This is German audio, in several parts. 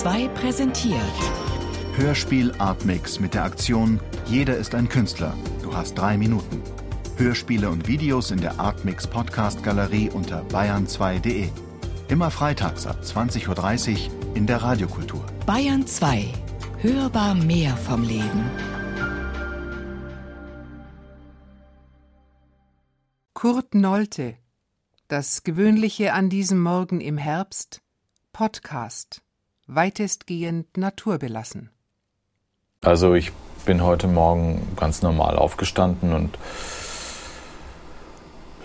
2 präsentiert. Hörspiel Artmix mit der Aktion Jeder ist ein Künstler. Du hast drei Minuten. Hörspiele und Videos in der Artmix Podcast Galerie unter bayern2.de. Immer freitags ab 20.30 Uhr in der Radiokultur. Bayern 2. Hörbar mehr vom Leben. Kurt Nolte. Das Gewöhnliche an diesem Morgen im Herbst. Podcast. Weitestgehend naturbelassen. Also ich bin heute Morgen ganz normal aufgestanden und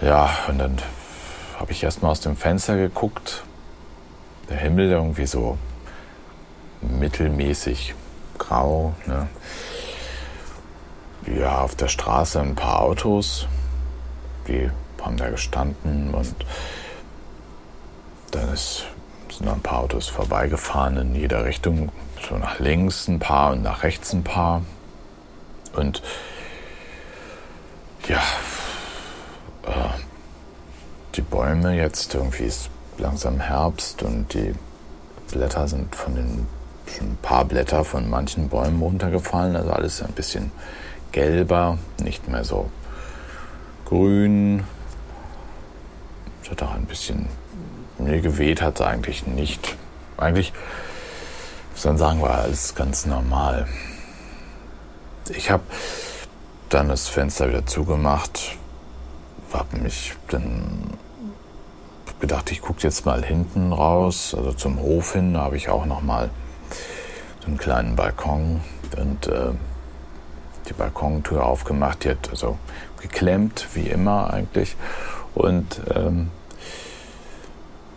ja, und dann habe ich erstmal aus dem Fenster geguckt. Der Himmel irgendwie so mittelmäßig grau. Ne? Ja, auf der Straße ein paar Autos, die haben da gestanden und dann ist, sind ein paar Autos vorbeigefahren in jeder Richtung. So nach links ein paar und nach rechts ein paar. Und ja, äh, die Bäume jetzt irgendwie ist langsam Herbst und die Blätter sind von den schon ein paar Blätter von manchen Bäumen runtergefallen, also alles ein bisschen gelber, nicht mehr so grün. Es hat auch ein bisschen, mir geweht hat es eigentlich nicht. Eigentlich, man sagen, war alles ganz normal. Ich habe dann das Fenster wieder zugemacht, habe mich dann gedacht, ich gucke jetzt mal hinten raus, also zum Hof hin, da habe ich auch noch mal so einen kleinen Balkon und äh, die Balkontür aufgemacht, die hat also geklemmt, wie immer eigentlich. Und ähm,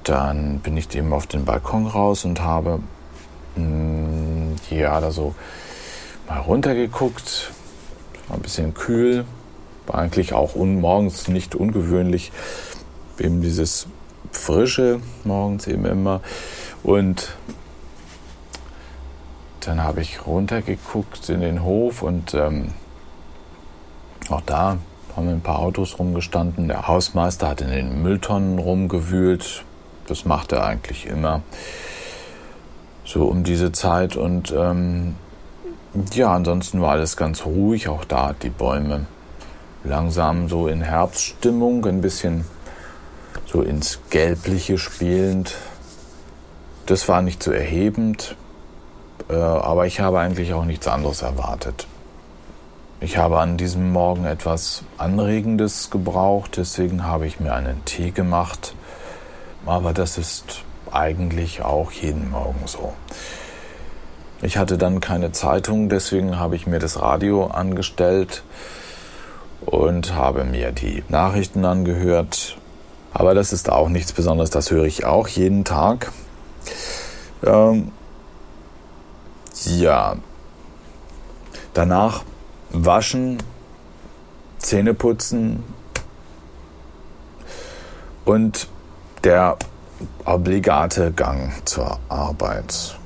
dann bin ich eben auf den Balkon raus und habe mh, mm, ja da so mal runtergeguckt. War ein bisschen kühl, war eigentlich auch morgens nicht ungewöhnlich. Eben dieses Frische morgens eben immer. Und dann habe ich runtergeguckt in den Hof und ähm, auch da haben ein paar Autos rumgestanden. Der Hausmeister hat in den Mülltonnen rumgewühlt. Das macht er eigentlich immer so um diese Zeit. Und ähm, ja, ansonsten war alles ganz ruhig. Auch da die Bäume langsam so in Herbststimmung, ein bisschen so ins Gelbliche spielend. Das war nicht so erhebend, äh, aber ich habe eigentlich auch nichts anderes erwartet. Ich habe an diesem Morgen etwas Anregendes gebraucht, deswegen habe ich mir einen Tee gemacht. Aber das ist eigentlich auch jeden Morgen so. Ich hatte dann keine Zeitung, deswegen habe ich mir das Radio angestellt und habe mir die Nachrichten angehört. Aber das ist auch nichts Besonderes, das höre ich auch jeden Tag. Ähm, ja. Danach waschen, Zähne putzen und der obligate Gang zur Arbeit.